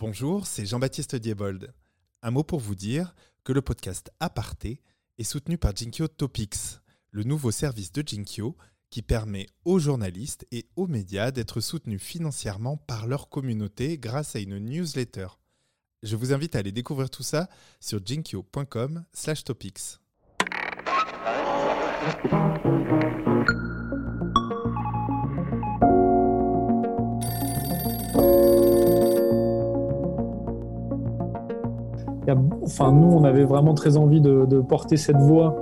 Bonjour, c'est Jean-Baptiste Diebold. Un mot pour vous dire que le podcast Aparté est soutenu par Jinkyo Topics, le nouveau service de Jinkyo qui permet aux journalistes et aux médias d'être soutenus financièrement par leur communauté grâce à une newsletter. Je vous invite à aller découvrir tout ça sur jinkyo.com/topics. enfin, nous, on avait vraiment très envie de, porter cette voix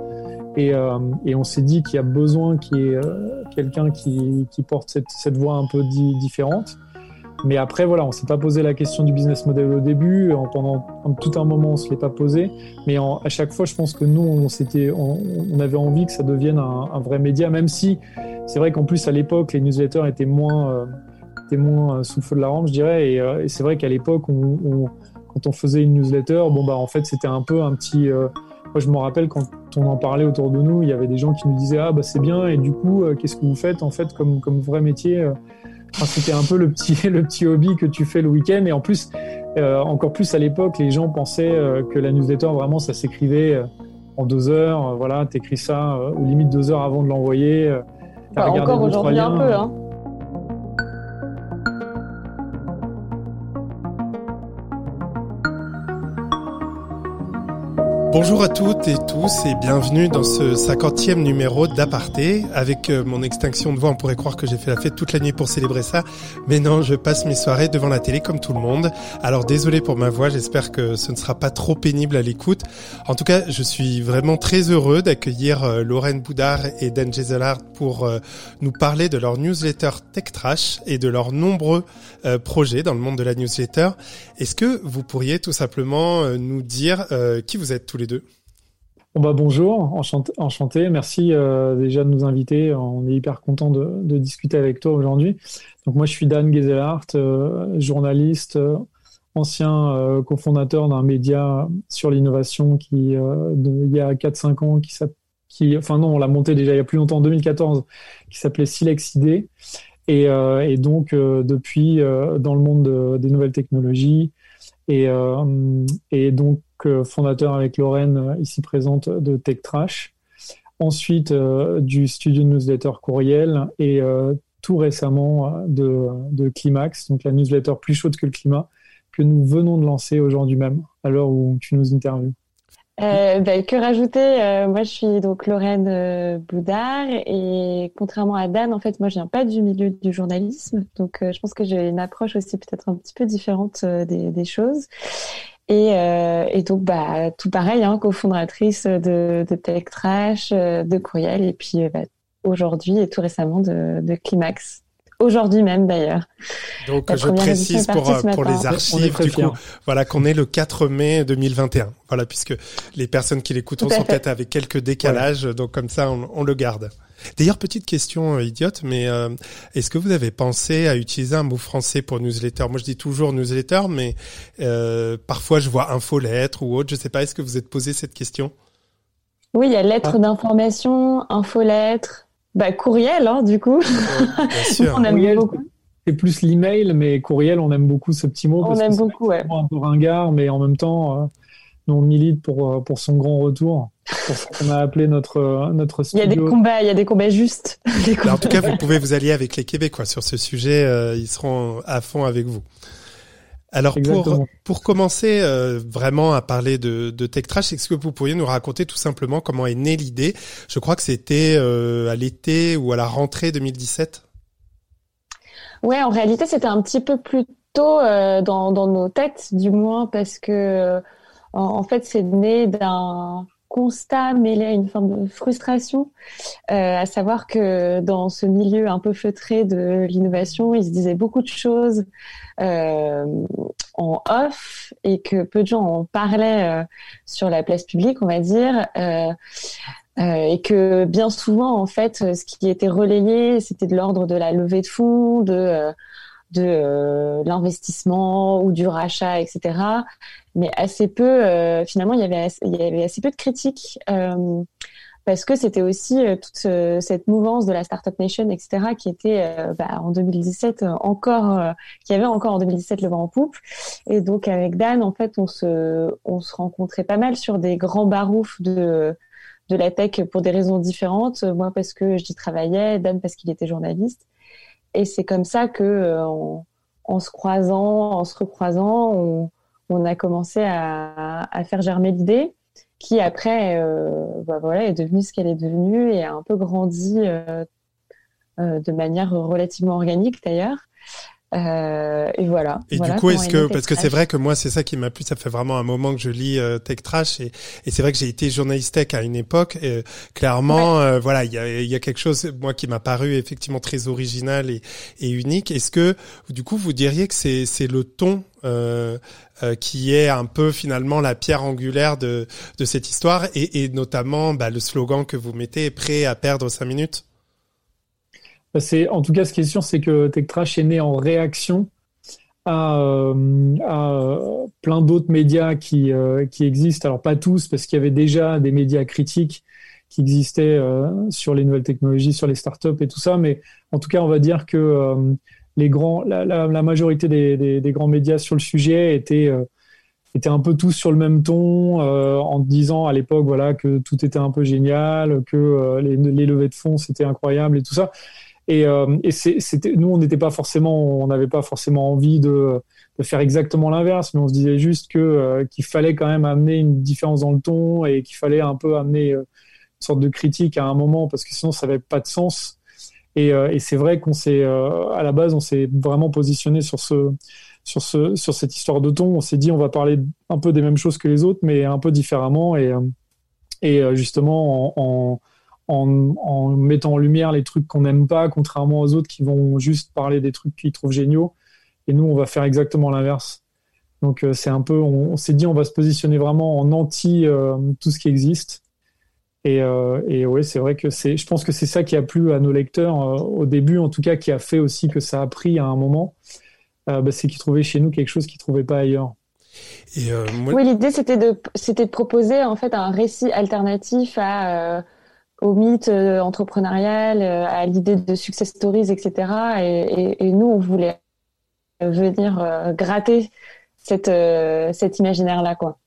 et, euh, on s'est dit qu'il y a besoin qu'il y ait euh, quelqu'un qui, porte cette, voix un peu différente. Mais après, voilà, on s'est pas posé la question du business model au début. pendant tout un moment, on se l'est pas posé. Mais à chaque fois, je pense que nous, on, on, avait envie que ça devienne un, vrai média, même si c'est vrai qu'en plus, à l'époque, les newsletters étaient moins, euh, étaient moins sous le feu de la rampe, je dirais. Et, c'est vrai qu'à l'époque, on, quand on faisait une newsletter, bon bah en fait c'était un peu un petit. Euh, moi je me rappelle quand on en parlait autour de nous, il y avait des gens qui nous disaient ah bah c'est bien et du coup euh, qu'est-ce que vous faites en fait comme comme vrai métier euh? Enfin, C'était un peu le petit le petit hobby que tu fais le week-end et en plus encore plus à l'époque les gens pensaient que la newsletter vraiment ça s'écrivait en deux heures, voilà t'écris ça ou limite deux heures avant de l'envoyer. Encore aujourd'hui un peu hein. Bonjour à toutes et tous et bienvenue dans ce cinquantième numéro d'Aparté. Avec euh, mon extinction de voix, on pourrait croire que j'ai fait la fête toute la nuit pour célébrer ça, mais non, je passe mes soirées devant la télé comme tout le monde. Alors désolé pour ma voix, j'espère que ce ne sera pas trop pénible à l'écoute. En tout cas, je suis vraiment très heureux d'accueillir euh, Lorraine Boudard et Dan Gezelhardt pour euh, nous parler de leur newsletter Tech Trash et de leurs nombreux projets dans le monde de la newsletter. Est-ce que vous pourriez tout simplement nous dire qui vous êtes tous deux. Bon bah bonjour, enchanté, enchanté. merci euh, déjà de nous inviter. On est hyper content de, discuter avec toi aujourd'hui. Donc moi je suis Dan Gezelhardt, euh, journaliste, euh, ancien cofondateur d'un média sur l'innovation qui il y a 4-5 ans qui qui enfin non on l'a monté déjà il y a plus longtemps en 2014 qui s'appelait Silex ID et, et donc depuis dans le monde des nouvelles technologies et, et donc fondateur avec Lorraine, euh, ici présente, de Tech Trash. Ensuite, euh, du studio newsletter Courriel et euh, tout récemment de, Climax, donc la newsletter plus chaude que le climat, que nous venons de lancer aujourd'hui même, à l'heure où tu nous interviews. Ben, que rajouter Moi, je suis donc Lorraine Boudard et contrairement à Dan, en fait, moi, je viens pas du milieu du journalisme, donc je pense que j'ai une approche aussi peut-être un petit peu différente des, choses. Et, euh, et, donc, bah, tout pareil, hein, cofondatrice de, de Tech Trash, euh, de Courriel, et puis euh, bah, aujourd'hui et tout récemment de, de Climax. Aujourd'hui même d'ailleurs. Donc je précise pour, pour les archives du coup, voilà qu'on est le 4 mai 2021. Voilà puisque les personnes qui l'écouteront sont peut-être avec quelques décalages, donc comme ça on, on le garde. D'ailleurs, petite question euh, idiote, mais euh, est-ce que vous avez pensé à utiliser un mot français pour newsletter? Moi, je dis toujours newsletter, mais euh, parfois je vois infolettre ou autre. Je sais pas. Est-ce que vous êtes posé cette question? Oui, il y a lettre ah. d'information, infolettre, bah courriel, hein, du coup. bien sûr. on aime beaucoup. C'est plus l'email, mais courriel, on aime beaucoup ce petit mot. On aime beaucoup, ouais. Un peu ringard, mais en même temps, on milite pour pour son grand retour on a appelé notre notre studio. Il y a des combats, il y a des combats justes. En tout cas, vous pouvez vous allier avec les Québécois sur ce sujet. Euh, ils seront à fond avec vous. Alors pour pour commencer euh, vraiment à parler de, de Tech Trash, est-ce que vous pourriez nous raconter tout simplement comment est née l'idée? Je crois que c'était euh, à l'été ou à la rentrée 2017. Ouais, en réalité, c'était un petit peu plus tôt dans, dans nos têtes, du moins, parce que en fait, c'est né d'un constat mêlé à une forme de frustration, euh, à savoir que dans ce milieu un peu feutré de l'innovation, il se disait beaucoup de choses euh, en off et que peu de gens en parlaient euh, sur la place publique, on va dire. Euh, euh, et que bien souvent, en fait, ce qui était relayé, c'était de l'ordre de la levée de fonds, de de euh, l'investissement ou du rachat, etc. Mais assez peu, euh, finalement, il y, avait assez, peu de critiques euh, parce que c'était aussi euh, toute cette mouvance de la startup nation, etc., qui était euh, bah, en 2017 encore, qui avait encore en 2017 le vent en poupe. Et donc avec Dan, en fait, on se, on se rencontrait pas mal sur des grands baroufs de de la tech pour des raisons différentes. Moi parce que j'y travaillais, Dan parce qu'il était journaliste. Et c'est comme ça que en se croisant, en se recroisant, on, a commencé à, faire germer l'idée qui après euh, bah voilà, est devenue ce qu'elle est devenue et a un peu grandi euh, euh, de manière relativement organique d'ailleurs. Euh, et voilà. Et du coup, est-ce que parce que c'est vrai que moi c'est ça qui m'a plu, ça fait vraiment un moment que je lis euh, Tech Trash et, et c'est vrai que j'ai été journaliste tech à une époque. Et, clairement, euh, voilà, il y a, y a quelque chose moi qui m'a paru effectivement très original et, et unique. Est-ce que du coup vous diriez que c'est c'est le ton euh, qui est un peu finalement la pierre angulaire de de cette histoire et, et notamment bah, le slogan que vous mettez prêt à perdre cinq minutes? C'est, en tout cas, ce qui est sûr, c'est que TechTrash est né en réaction à, euh, plein d'autres médias qui, euh, qui existent. Alors pas tous, parce qu'il y avait déjà des médias critiques qui existaient euh, sur les nouvelles technologies, sur les startups et tout ça. Mais en tout cas, on va dire que la, majorité des, grands médias sur le sujet étaient étaient un peu tous sur le même ton, en disant à l'époque voilà que tout était un peu génial, que les, les levées de fonds c'était incroyable et tout ça. Et, euh, nous, on n'était pas forcément, on n'avait pas forcément envie de, faire exactement l'inverse, mais on se disait juste que euh, qu'il fallait quand même amener une différence dans le ton et qu'il fallait un peu amener euh, une sorte de critique à un moment parce que sinon ça n'avait pas de sens. Et, c'est vrai qu'on s'est, à la base, on s'est vraiment positionné sur ce, sur ce, sur cette histoire de ton. On s'est dit, on va parler un peu des mêmes choses que les autres, mais un peu différemment et, et justement en, en en, mettant en lumière les trucs qu'on n'aime pas, contrairement aux autres qui vont juste parler des trucs qu'ils trouvent géniaux. Et nous, on va faire exactement l'inverse. Donc euh, c'est un peu, on, s'est dit, on va se positionner vraiment en anti euh, tout ce qui existe. Et, euh, et ouais, c'est vrai que c'est, je pense que c'est ça qui a plu à nos lecteurs au début, en tout cas, qui a fait aussi que ça a pris à un moment. Bah, c'est qu'ils trouvaient chez nous quelque chose qu'ils trouvaient pas ailleurs. Et Oui, l'idée c'était de, c'était de proposer en fait un récit alternatif à au mythe euh, entrepreneurial, euh, à l'idée de success stories, etc. Et, nous, on voulait venir euh, gratter cette, cet imaginaire-là, quoi.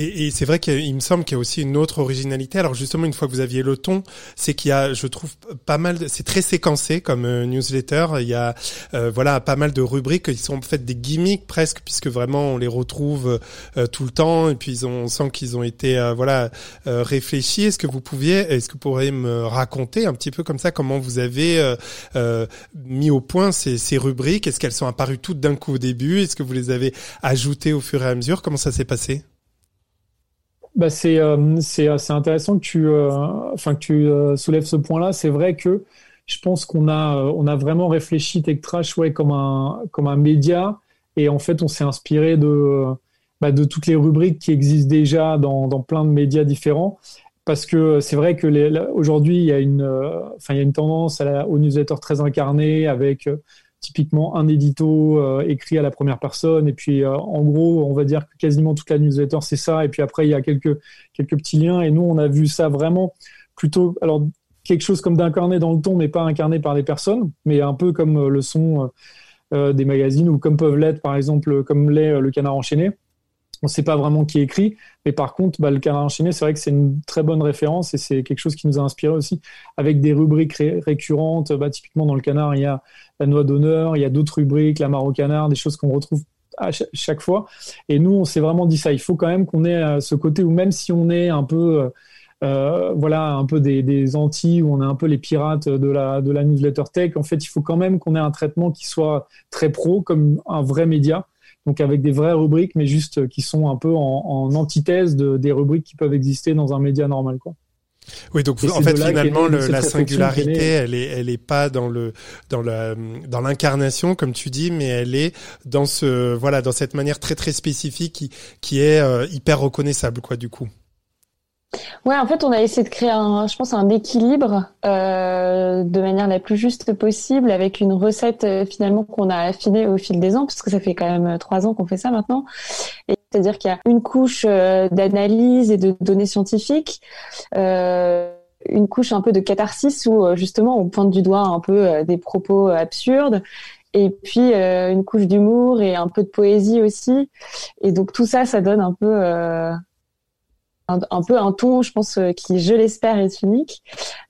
Et, et c'est vrai qu'il me semble qu'il y a aussi une autre originalité. Alors justement, une fois que vous aviez le ton, c'est qu'il y a, je trouve, pas mal. C'est très séquencé comme euh, newsletter. Il y a, euh, voilà, pas mal de rubriques qui sont en fait des gimmicks presque, puisque vraiment on les retrouve euh, tout le temps. Et puis on sent qu'ils ont été, voilà, réfléchis. Est-ce que vous pouviez, est-ce que vous pourriez me raconter un petit peu comme ça comment vous avez mis au point ces, ces rubriques? Est-ce qu'elles sont apparues toutes d'un coup au début? Est-ce que vous les avez ajoutées au fur et à mesure? Comment ça s'est passé? Bah c'est euh, c'est intéressant que tu euh, enfin que tu euh, soulèves ce point-là. C'est vrai que je pense qu'on a on a vraiment réfléchi TechTrash ouais comme un comme un média et en fait on s'est inspiré de bah, de toutes les rubriques qui existent déjà dans dans plein de médias différents parce que c'est vrai que aujourd'hui il y a une enfin il y a une tendance à la, aux newsletters très incarnés avec typiquement un édito euh, écrit à la première personne. Et puis euh, en gros on va dire que quasiment toute la newsletter c'est ça. Et puis après il y a quelques petits liens. Et nous on a vu ça vraiment plutôt alors quelque chose comme d'incarné dans le ton mais pas incarné par les personnes mais un peu comme euh, le son des magazines ou comme peuvent l'être par exemple comme l'est le canard enchaîné on ne sait pas vraiment qui écrit, mais par contre, bah, le canard enchaîné, c'est vrai que c'est une très bonne référence et c'est quelque chose qui nous a inspiré aussi, avec des rubriques récurrentes. Bah, typiquement, dans le canard, il y a la noix d'honneur, il y a d'autres rubriques, la mare canard, des choses qu'on retrouve à chaque fois. Et nous, on s'est vraiment dit ça. Il faut quand même qu'on ait ce côté où même si on est un peu, euh, euh, voilà, un peu des, des anti, où on est un peu les pirates de la, de la newsletter tech, en fait, il faut quand même qu'on ait un traitement qui soit très pro, comme un vrai média donc avec des vraies rubriques, mais juste euh, qui sont un peu en, antithèse de, des rubriques qui peuvent exister dans un média normal, quoi. Oui, donc en fait finalement la singularité, elle est, elle est pas dans le dans la dans l'incarnation comme tu dis, mais elle est dans ce voilà dans cette manière très très spécifique qui qui est euh, hyper reconnaissable quoi du coup. Ouais, en fait, on a essayé de créer un, je pense, un équilibre euh, de manière la plus juste possible avec une recette euh, finalement qu'on a affinée au fil des ans, puisque ça fait quand même euh, trois ans qu'on fait ça maintenant. Et C'est-à-dire qu'il y a une couche d'analyse et de données scientifiques, une couche un peu de catharsis où justement on pointe du doigt un peu des propos absurdes, et puis une couche d'humour et un peu de poésie aussi. Et donc tout ça, ça donne un peu un, peu un ton, je pense, euh, qui, je l'espère, est unique.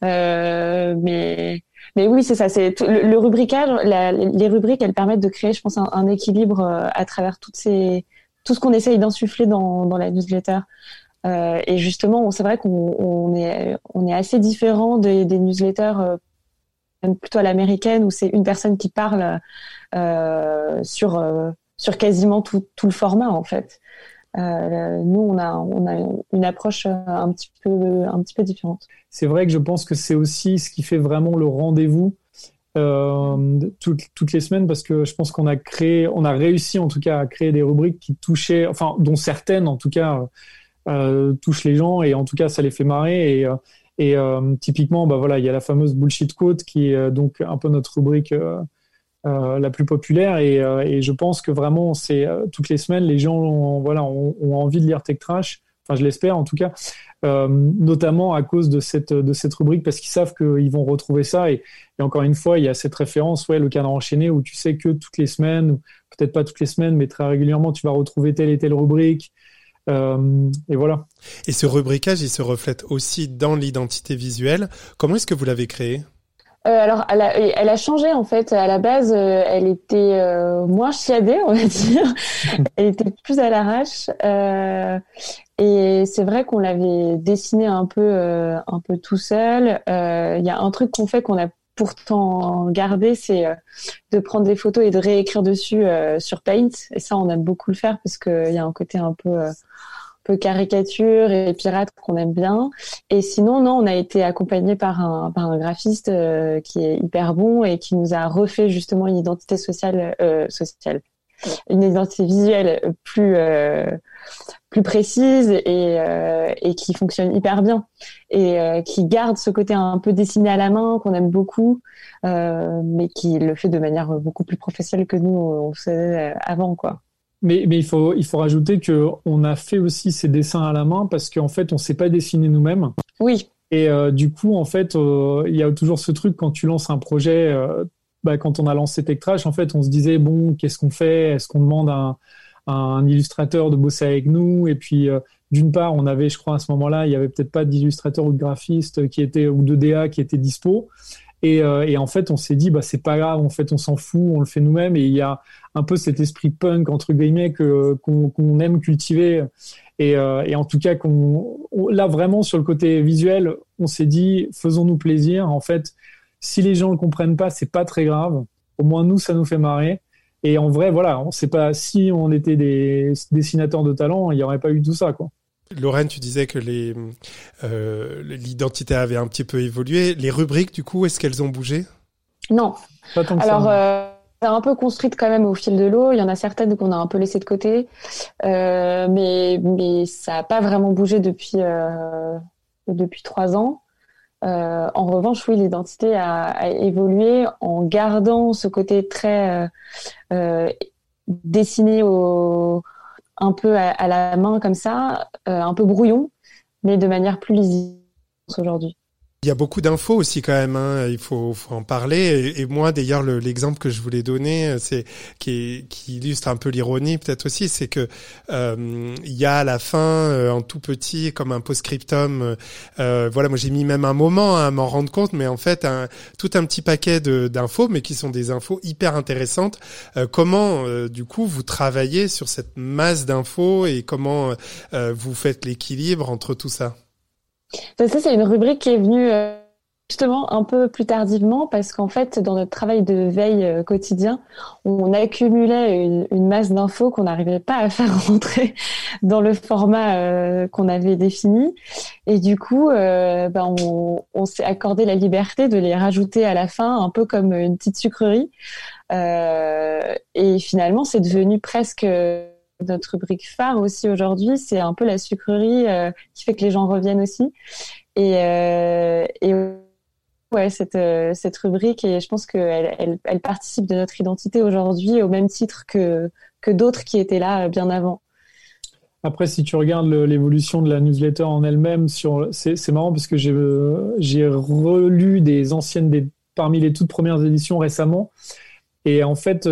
Euh, mais mais oui, c'est ça. C'est le, rubricage. les rubriques, elles permettent de créer, je pense, un, équilibre euh, à travers toutes ces tout ce qu'on essaye d'insuffler dans, la newsletter. Et justement, c'est vrai qu'on on est on est assez différent des, newsletters plutôt à l'américaine où c'est une personne qui parle sur sur quasiment tout, tout le format en fait. Euh, nous, on a, une approche euh, un petit peu, différente. C'est vrai que je pense que c'est aussi ce qui fait vraiment le rendez-vous euh, toutes, les semaines parce que je pense qu'on a créé, on a réussi en tout cas à créer des rubriques qui touchaient, enfin, dont certaines en tout cas touchent les gens et en tout cas ça les fait marrer et, typiquement, bah voilà, il y a la fameuse bullshit quote qui est donc un peu notre rubrique euh, la plus populaire. Et, euh, et, je pense que vraiment c'est euh, toutes les semaines les gens ont, voilà ont, envie de lire Tech Trash. Enfin je l'espère en tout cas. Notamment à cause de cette rubrique parce qu'ils savent qu'ils vont retrouver ça. Et, encore une fois il y a cette référence ouais le cadre enchaîné où tu sais que toutes les semaines peut-être pas toutes les semaines mais très régulièrement tu vas retrouver telle et telle rubrique. Et voilà. Et ce rubricage, il se reflète aussi dans l'identité visuelle. Comment est-ce que vous l'avez créé? Euh, alors, elle a, elle a, changé en fait. À la base, euh, elle était euh, moins chiadée, on va dire. elle était plus à l'arrache. et c'est vrai qu'on l'avait dessinée un peu, un peu tout seul. Il y a un truc qu'on fait qu'on a pourtant gardé, c'est de prendre des photos et de réécrire dessus sur Paint. Et ça, on aime beaucoup le faire parce qu'il y a un côté un peu peu caricature et pirate qu'on aime bien. Et sinon, non, on a été accompagné par un, par un graphiste euh, qui est hyper bon et qui nous a refait justement une identité sociale, euh, sociale, une identité visuelle plus euh, plus précise et, et qui fonctionne hyper bien et qui garde ce côté un peu dessiné à la main qu'on aime beaucoup, mais qui le fait de manière beaucoup plus professionnelle que nous on faisait avant quoi. Mais, mais il faut il faut rajouter que on a fait aussi ces dessins à la main parce qu'en fait on s'est pas dessiné nous-mêmes. Oui. Et euh, du coup en fait euh, il y a toujours ce truc quand tu lances un projet. Euh, bah, quand on a lancé TechTrash, en fait on se disait bon qu'est-ce qu'on fait? Est-ce qu'on demande à un, un, illustrateur de bosser avec nous? Et puis d'une part on avait je crois à ce moment-là il y avait peut-être pas d'illustrateur ou de graphiste qui était ou de DA qui était dispo. Et, euh, et, en fait, on s'est dit, bah, c'est pas grave, en fait, on s'en fout, on le fait nous-mêmes. Et il y a un peu cet esprit punk, entre guillemets, que, qu'on, aime cultiver. Et, euh, et en tout cas, qu'on, là, vraiment, sur le côté visuel, on s'est dit, faisons-nous plaisir. En fait, si les gens comprennent pas, c'est pas très grave. Au moins, nous, ça nous fait marrer. Et en vrai, voilà, on sait pas si on était des dessinateurs de talent, il y aurait pas eu tout ça, quoi. Lorraine, tu disais que les euh, l'identité avait un petit peu évolué. Les rubriques, du coup, est-ce qu'elles ont bougé? Non. Alors, euh, un peu construite quand même au fil de l'eau. Il y en a certaines qu'on a un peu laissées de côté, euh, mais mais ça n'a pas vraiment bougé depuis euh, depuis trois ans. Euh, en revanche, oui, l'identité a, a, évolué en gardant ce côté très dessiné au un peu à, la main comme ça, euh, un peu brouillon, mais de manière plus lisible aujourd'hui. Il y a beaucoup d'infos aussi quand même, hein. il faut, faut, en parler. Et, moi, d'ailleurs, l'exemple que je voulais donner, c'est qui, qui, illustre un peu l'ironie peut-être aussi, c'est que euh, il y a à la fin, euh, en tout petit, comme un post-scriptum. Euh, voilà, moi j'ai mis même un moment à m'en rendre compte, mais en fait, un, tout un petit paquet d'infos, mais qui sont des infos hyper intéressantes. Euh, comment, euh, du coup, vous travaillez sur cette masse d'infos et comment vous faites l'équilibre entre tout ça? Ça, c'est une rubrique qui est venue euh, justement un peu plus tardivement parce qu'en fait, dans notre travail de veille euh, quotidien, on accumulait une, masse d'infos qu'on n'arrivait pas à faire rentrer dans le format euh, qu'on avait défini. Et du coup, ben on, on s'est accordé la liberté de les rajouter à la fin, un peu comme une petite sucrerie. et finalement, c'est devenu presque notre rubrique phare aussi aujourd'hui, c'est un peu la sucrerie euh, qui fait que les gens reviennent aussi. Et, euh, ouais, cette, euh, cette rubrique, je pense qu'elle elle, participe de notre identité aujourd'hui au même titre que, que d'autres qui étaient là bien avant. Après, si tu regardes l'évolution de la newsletter en elle-même, c'est, marrant parce que j'ai, relu des anciennes, parmi les toutes premières éditions récemment. Et en fait,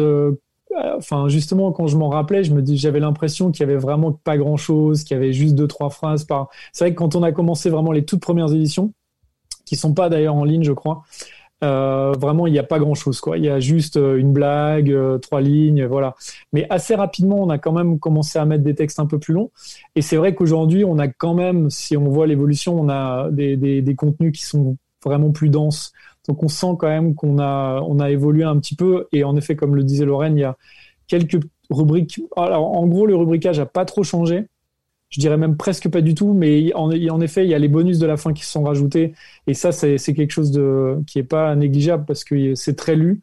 enfin, justement, quand je m'en rappelais, je me dis, j'avais l'impression qu'il y avait vraiment pas grand chose, qu'il y avait juste deux, trois phrases par. C'est vrai que quand on a commencé vraiment les toutes premières éditions, qui sont pas d'ailleurs en ligne, je crois, euh, vraiment, il n'y a pas grand-chose. Quoi. Il y a juste euh, une blague, euh, trois lignes, voilà. Mais assez rapidement, on a quand même commencé à mettre des textes un peu plus longs. Et c'est vrai qu'aujourd'hui, on a quand même, si on voit l'évolution, on a des, des, contenus qui sont vraiment plus denses. Donc on sent quand même qu'on a, évolué un petit peu. Et en effet, comme le disait Lorraine, il y a quelques rubriques. Alors en gros, le rubricage a pas trop changé je dirais même presque pas du tout, mais en, effet, il y a les bonus de la fin qui sont rajoutés, et ça, c'est quelque chose qui est pas négligeable parce que c'est très lu.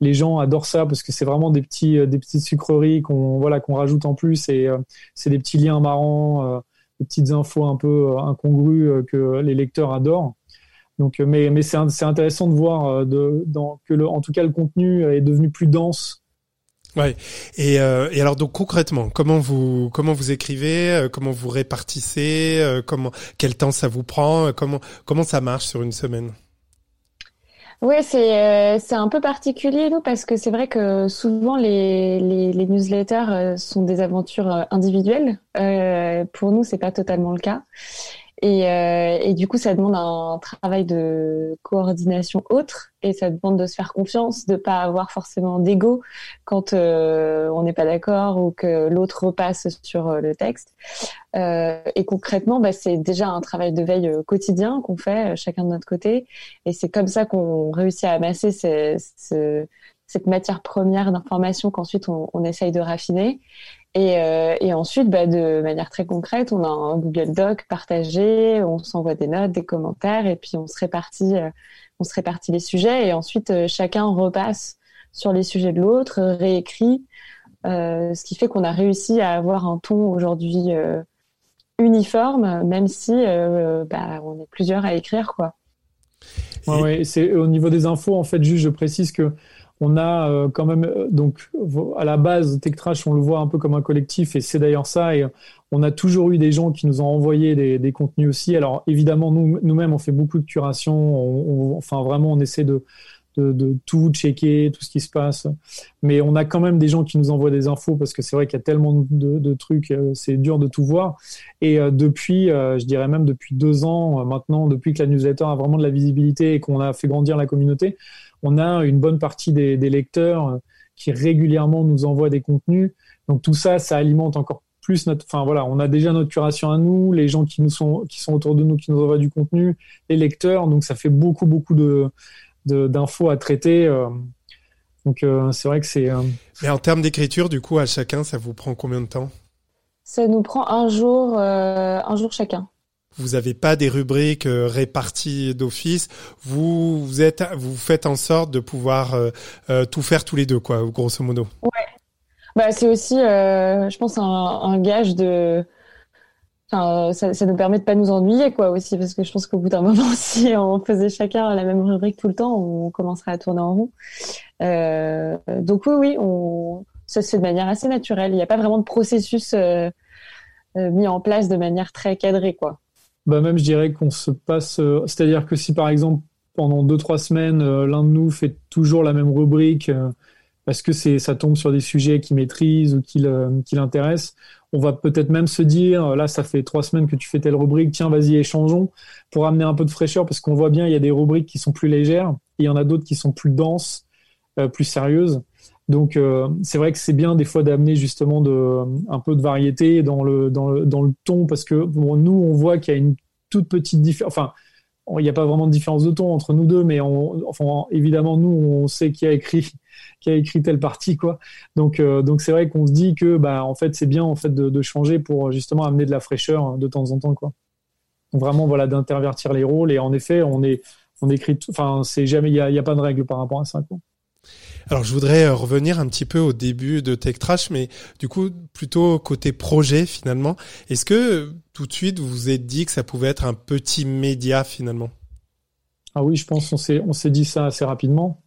Les gens adorent ça parce que c'est vraiment des petits petites sucreries qu'on voilà qu'on rajoute en plus, et euh, c'est des petits liens marrants, euh, des petites infos un peu euh, incongrues que les lecteurs adorent. Donc, mais mais c'est intéressant de voir de, dans, que le, en tout cas le contenu est devenu plus dense Ouais. Et, euh, et alors donc concrètement, comment vous comment vous écrivez, euh, comment vous répartissez, euh, comment quel temps ça vous prend, comment comment ça marche sur une semaine? Oui, c'est c'est un peu particulier nous parce que c'est vrai que souvent les les, les newsletters sont des aventures individuelles. pour nous, c'est pas totalement le cas. Et, euh, et, du coup, ça demande un travail de coordination autre et ça demande de se faire confiance, de pas avoir forcément d'ego quand euh, on n'est pas d'accord ou que l'autre repasse sur euh, le texte. Euh, et concrètement, bah, c'est déjà un travail de veille euh, quotidien qu'on fait chacun de notre côté. Et c'est comme ça qu'on réussit à amasser ces, ces, cette matière première d'information qu'ensuite on, on, essaye de raffiner. Et, euh, et ensuite, bah, de manière très concrète, on a un Google Doc partagé, on s'envoie des notes, des commentaires, et puis on se répartit, euh, les sujets, et ensuite euh, chacun repasse sur les sujets de l'autre, réécrit, ce qui fait qu'on a réussi à avoir un ton aujourd'hui uniforme, même si bah, on est plusieurs à écrire, quoi. Ouais, c'est au niveau des infos, en fait, juste je précise que on a euh, quand même euh, donc à la base TechTrash, on le voit un peu comme un collectif et c'est d'ailleurs ça. Et on a toujours eu des gens qui nous ont envoyé des, des contenus aussi. Alors évidemment, nous nous-mêmes, on fait beaucoup de curation. On, enfin vraiment, on essaie de, de, de, tout checker, tout ce qui se passe. Mais on a quand même des gens qui nous envoient des infos parce que c'est vrai qu'il y a tellement de, de trucs, euh, c'est dur de tout voir. Et depuis, je dirais même depuis deux ans maintenant, depuis que la newsletter a vraiment de la visibilité et qu'on a fait grandir la communauté, on a une bonne partie des, lecteurs euh, qui régulièrement nous envoient des contenus. Donc tout ça, ça alimente encore plus notre. Enfin voilà, on a déjà notre curation à nous, les gens qui nous sont qui sont autour de nous, qui nous envoient du contenu, les lecteurs. Donc ça fait beaucoup beaucoup de d'infos à traiter. Euh. Donc euh, c'est vrai que c'est. Mais en termes d'écriture, du coup, à chacun, ça vous prend combien de temps? Ça nous prend un jour, un jour chacun vous n'avez pas des rubriques euh, réparties d'office. Vous, vous êtes, vous faites en sorte de pouvoir euh, euh, tout faire tous les deux, quoi, grosso modo. Ouais. Bah, c'est aussi, je pense, un, gage de. Ça, nous permet de pas nous ennuyer, quoi, aussi, parce que je pense qu'au bout d'un moment, si on faisait chacun la même rubrique tout le temps, on commencerait à tourner en rond. donc oui, oui, ça se fait de manière assez naturelle. Il n'y a pas vraiment de processus mis en place de manière très cadrée, quoi bah même je dirais qu'on se passe, euh, c'est-à-dire que si par exemple pendant deux trois semaines euh, l'un de nous fait toujours la même rubrique euh, parce que c'est ça tombe sur des sujets qu'il maîtrise ou qui l'intéressent, on va peut-être même se dire là ça fait trois semaines que tu fais telle rubrique, tiens vas-y échangeons pour amener un peu de fraîcheur parce qu'on voit bien il y a des rubriques qui sont plus légères il y en a d'autres qui sont plus denses, plus sérieuses. Donc c'est vrai que c'est bien des fois d'amener justement de un peu de variété dans le dans le dans le ton parce que bon, nous on voit qu'il y a une toute petite différence. Enfin, il n'y a pas vraiment de différence de ton entre nous deux, mais on, enfin évidemment nous on sait qui a écrit qui a écrit telle partie quoi. Donc euh, donc c'est vrai qu'on se dit que bah en fait c'est bien en fait de, changer pour justement amener de la fraîcheur de temps en temps quoi. Vraiment voilà d'intervertir les rôles et en effet on est on écrit enfin c'est jamais il y a, a, pas de règle par rapport à ça quoi. Alors je voudrais euh, revenir un petit peu au début de Tech Trash, mais du coup plutôt côté projet finalement. Est-ce que tout de suite vous vous êtes dit que ça pouvait être un petit média finalement? Ah oui, je pense qu'on s'est on s'est dit ça assez rapidement.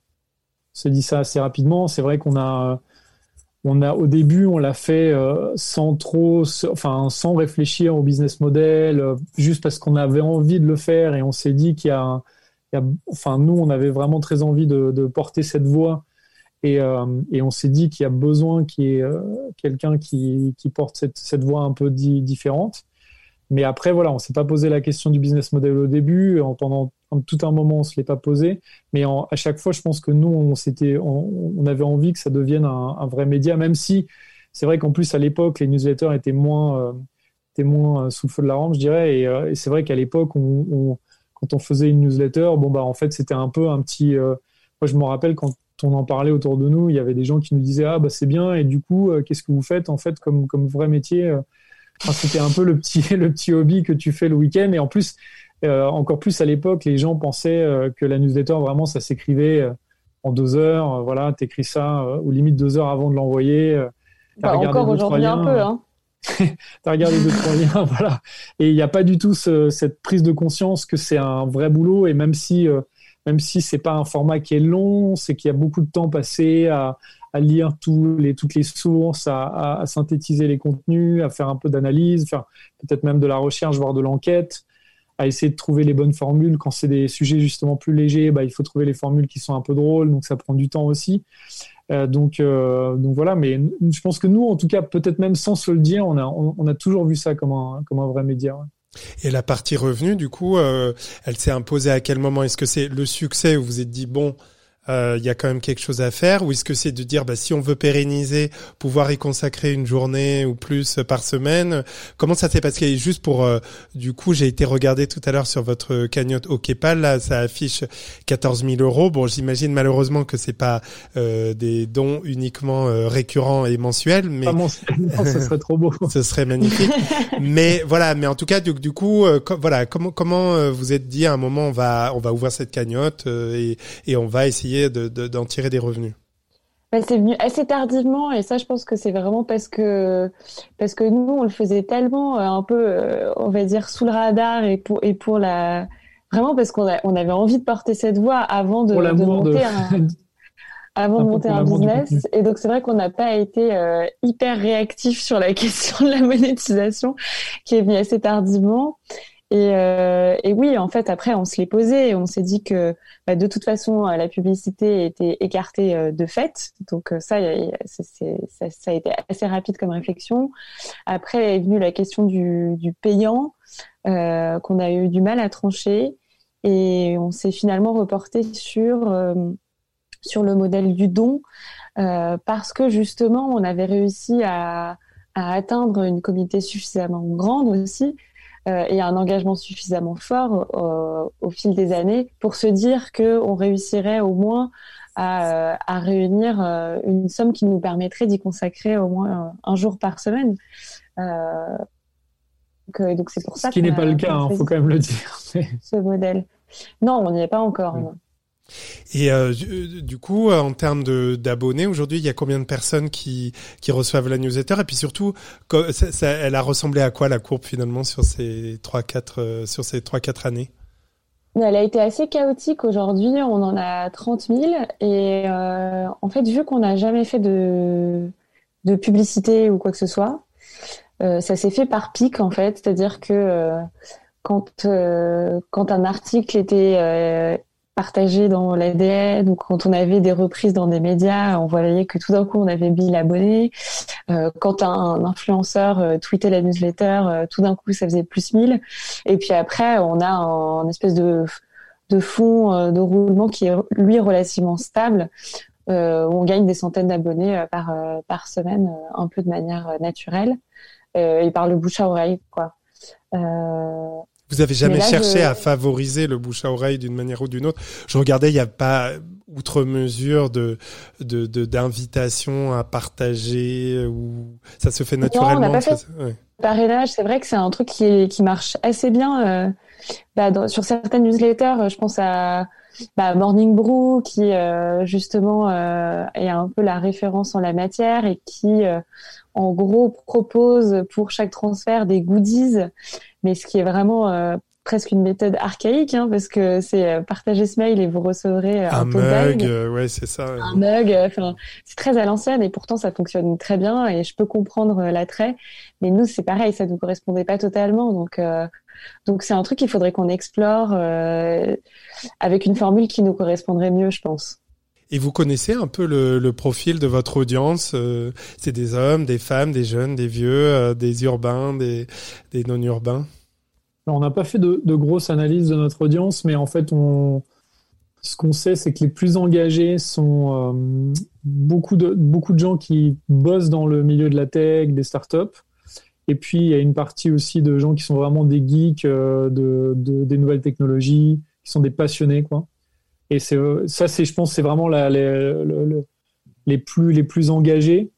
On s'est dit ça assez rapidement. C'est vrai qu'on a on a au début on l'a fait euh, sans trop enfin sans réfléchir au business model euh, juste parce qu'on avait envie de le faire et on s'est dit qu'il y a, enfin nous on avait vraiment très envie de, de porter cette voix et, euh, et on s'est dit qu'il y a besoin qu'il y ait quelqu'un qui, qui porte cette, cette voix un peu différente. Mais après voilà on s'est pas posé la question du business model au début. En, pendant tout un moment on se l'est pas posé. Mais à chaque fois je pense que nous on on, avait envie que ça devienne un, vrai média même si c'est vrai qu'en plus à l'époque les newsletters étaient moins euh, étaient moins euh, sous le feu de la rampe je dirais. Et, euh, c'est vrai qu'à l'époque quand on faisait une newsletter bon bah en fait c'était un peu un petit moi je me rappelle quand on en parlait autour de nous il y avait des gens qui nous disaient ah bah c'est bien et du coup qu'est-ce que vous faites en fait comme comme vrai métier c'était un peu le petit le petit hobby que tu fais le week-end et en plus euh, encore plus à l'époque, les gens pensaient euh, que la newsletter, vraiment, ça s'écrivait euh, en deux heures. voilà, t'écris ça ou limite deux heures avant de l'envoyer. Bah, encore aujourd'hui un peu, hein. t'as regardé deux trois liens, voilà. Et il n'y a pas du tout cette prise de conscience que c'est un vrai boulot. Et même si, même si c'est pas un format qui est long, c'est qu'il y a beaucoup de temps passé à, lire toutes les sources, à, synthétiser les contenus, à faire un peu d'analyse, faire peut-être même de la recherche, voire de l'enquête à essayer de trouver les bonnes formules. Quand c'est des sujets justement plus légers, bah, il faut trouver les formules qui sont un peu drôles, donc ça prend du temps aussi. Euh, donc, euh, donc voilà, mais je pense que nous, en tout cas, peut-être même sans se le dire, on a, toujours vu ça comme un vrai média. Et la partie revenu, du coup, euh, elle s'est imposée à quel moment? Est-ce que c'est le succès où vous vous êtes dit, bon, euh, il y a quand même quelque chose à faire Ou est-ce que c'est de dire, bah, si on veut pérenniser, pouvoir y consacrer une journée ou plus par semaine Comment ça s'est passé? Juste pour, euh, du coup, j'ai été regarder tout à l'heure sur votre cagnotte au Kepal, là, ça affiche 14 000 euros. Bon, j'imagine malheureusement que c'est pas euh, des dons uniquement récurrents et mensuels, mais non, ce serait trop beau. ce serait magnifique. mais voilà, mais en tout cas, du, du coup, voilà, comment comment vous êtes dit à un moment, on va on va ouvrir cette cagnotte et et on va essayer d'en tirer des revenus. Bah, c'est venu assez tardivement et ça je pense que c'est vraiment parce que parce que nous on le faisait tellement euh, un peu euh, on va dire sous le radar et pour et pour la vraiment parce qu'on on avait envie de porter cette voix avant de, monter un avant de monter un business. et donc c'est vrai qu'on n'a pas été euh, hyper réactif sur la question de la monétisation qui est venue assez tardivement et, euh, et, oui, en fait, après, on se l'est posé on s'est dit que bah, de toute façon, euh, la publicité était écartée euh, de fait. Donc ça, ça, ça, a été assez rapide comme réflexion. Après est venue la question du, du payant euh, qu'on a eu du mal à trancher et on s'est finalement reporté sur sur le modèle du don parce que justement, on avait réussi à, à atteindre une communauté suffisamment grande aussi euh, et un engagement suffisamment fort euh, au fil des années pour se dire qu'on réussirait au moins à, euh, à réunir une somme qui nous permettrait d'y consacrer au moins un jour par semaine. donc c'est pour ça. Ce qui n'est pas le cas, il hein, faut quand même le dire. Ce modèle. Non, on n'y est pas encore. Et euh, du coup, euh, en termes d'abonnés, aujourd'hui, il y a combien de personnes qui, qui reçoivent la newsletter? Et puis surtout, elle a ressemblé à quoi la courbe finalement sur ces trois quatre euh, sur ces trois quatre années? Elle a été assez chaotique aujourd'hui. On en a 30 000 et euh, en fait, vu qu'on n'a jamais fait de de publicité ou quoi que ce soit, euh, ça s'est fait par pic en fait. C'est-à-dire que quand quand un article était partagé dans l'ADN ou quand on avait des reprises dans des médias, on voyait que tout d'un coup on avait 1000 abonnés. Euh, quand un, influenceur euh, tweetait la newsletter, euh, tout d'un coup ça faisait plus 1000. Et puis après on a un, espèce de, de fond de roulement qui est lui relativement stable. où on gagne des centaines d'abonnés par par semaine, un peu de manière naturelle et par le bouche à oreille quoi. Vous avez jamais cherché à favoriser le bouche à oreille d'une manière ou d'une autre Je regardais, il n'y a pas outre mesure de d'invitation à partager ou ça se fait naturellement. Non, on pas fait parrainage. C'est vrai que c'est un truc qui qui marche assez bien. Euh, bah, sur certaines newsletters, je pense à bah, Morning Brew qui euh, justement euh, est un peu la référence en la matière et qui en gros propose pour chaque transfert des goodies mais ce qui est vraiment euh, presque une méthode archaïque, hein, parce que c'est euh, partager ce mail et vous recevrez un, un mug. ouais, c'est ça. Un mug. Enfin, c'est très à l'ancienne et pourtant ça fonctionne très bien et je peux comprendre l'attrait. Mais nous, c'est pareil, ça ne nous correspondait pas totalement. Donc, donc c'est un truc qu'il faudrait qu'on explore avec une formule qui nous correspondrait mieux, je pense. Et vous connaissez un peu le, profil de votre audience euh, C'est des hommes, des femmes, des jeunes, des vieux, euh, des urbains, des, non-urbains? On n'a pas fait de, de grosses analyses de notre audience, mais en fait, ce qu'on sait, c'est que les plus engagés sont euh, beaucoup, de, beaucoup de gens qui bossent dans le milieu de la tech, des startups. Et puis, il y a une partie aussi de gens qui sont vraiment des geeks de, des nouvelles technologies, qui sont des passionnés, quoi. Et c'est ça, c'est je pense, c'est vraiment la, les, les plus les plus engagés.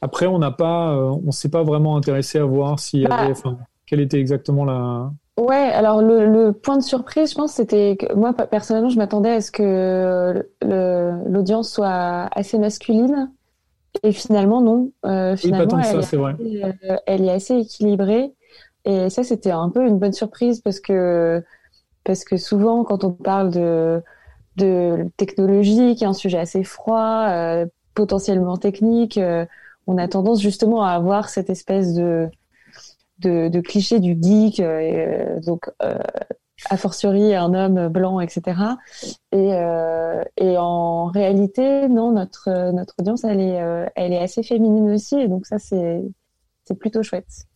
Après, on n'a pas, euh, on s'est pas vraiment intéressé à voir s'il y bah, avait, enfin, quelle était exactement la. Ouais, alors le, le point de surprise, je pense, c'était que moi personnellement, je m'attendais à ce que l'audience soit assez masculine, et finalement non. Euh, finalement, elle, ça, est vrai. Euh, elle est assez équilibrée, et ça, c'était un peu une bonne surprise parce que parce que souvent, quand on parle de de technologie, qui est un sujet assez froid, euh, potentiellement technique. Euh, on a tendance justement à avoir cette espèce de de, cliché du geek, euh, donc a fortiori un homme blanc, etc. Et, en réalité, non, notre notre audience, elle est elle est assez féminine aussi, et donc ça c'est plutôt chouette.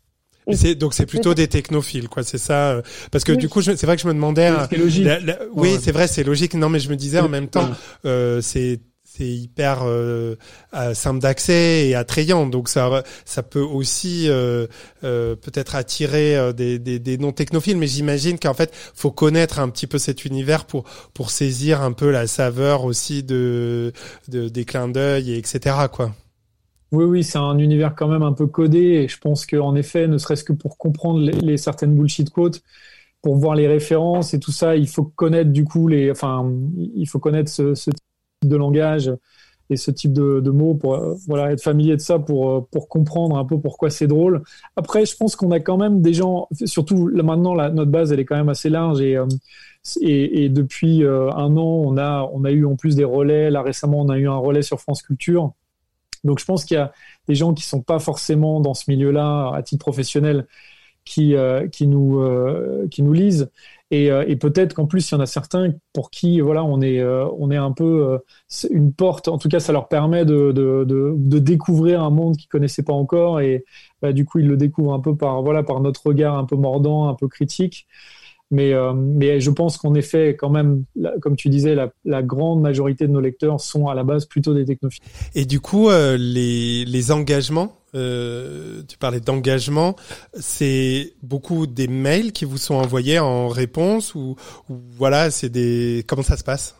C'est, donc c'est plutôt des technophiles, quoi. C'est ça. Euh, parce que du coup, c'est vrai que je me demandais. C'est logique. oui, c'est vrai, c'est logique. Non, mais je me disais en même temps, euh, c'est c'est hyper euh, simple d'accès et attrayant. Donc ça, ça peut aussi euh, euh, peut-être attirer des, des, des non technophiles. Mais j'imagine qu'en fait, faut connaître un petit peu cet univers pour pour saisir un peu la saveur aussi de, de des clins d'œil et etc. Quoi. Oui, oui, c'est un univers quand même un peu codé et je pense qu'en effet, ne serait-ce que pour comprendre les, certaines bullshit quotes, pour voir les références et tout ça, il faut connaître du coup les, enfin, il faut connaître ce, type de langage et ce type de, mots pour euh, voilà être familier de ça pour euh, pour comprendre un peu pourquoi c'est drôle. Après, je pense qu'on a quand même des gens, surtout là, maintenant, la, notre base elle est quand même assez large et euh, et, et, depuis un an, on a on a eu en plus des relais. Là récemment, on a eu un relais sur France Culture donc je pense qu'il y a des gens qui sont pas forcément dans ce milieu-là à titre professionnel qui euh, euh, nous lisent. Et, euh, et peut-être qu'en plus il y en a certains pour qui voilà on est un peu une porte. En tout cas ça leur permet de découvrir un monde qu'ils connaissaient pas encore. Et bah, du coup ils le découvrent un peu par notre regard un peu mordant un peu critique mais, euh, mais je pense qu'en effet, quand même, comme tu disais, la, la, grande majorité de nos lecteurs sont à la base plutôt des technophiles. Et du coup, euh, les, les engagements, euh, tu parlais d'engagement, c'est beaucoup des mails qui vous sont envoyés en réponse ou, ou voilà, c'est des comment ça se passe?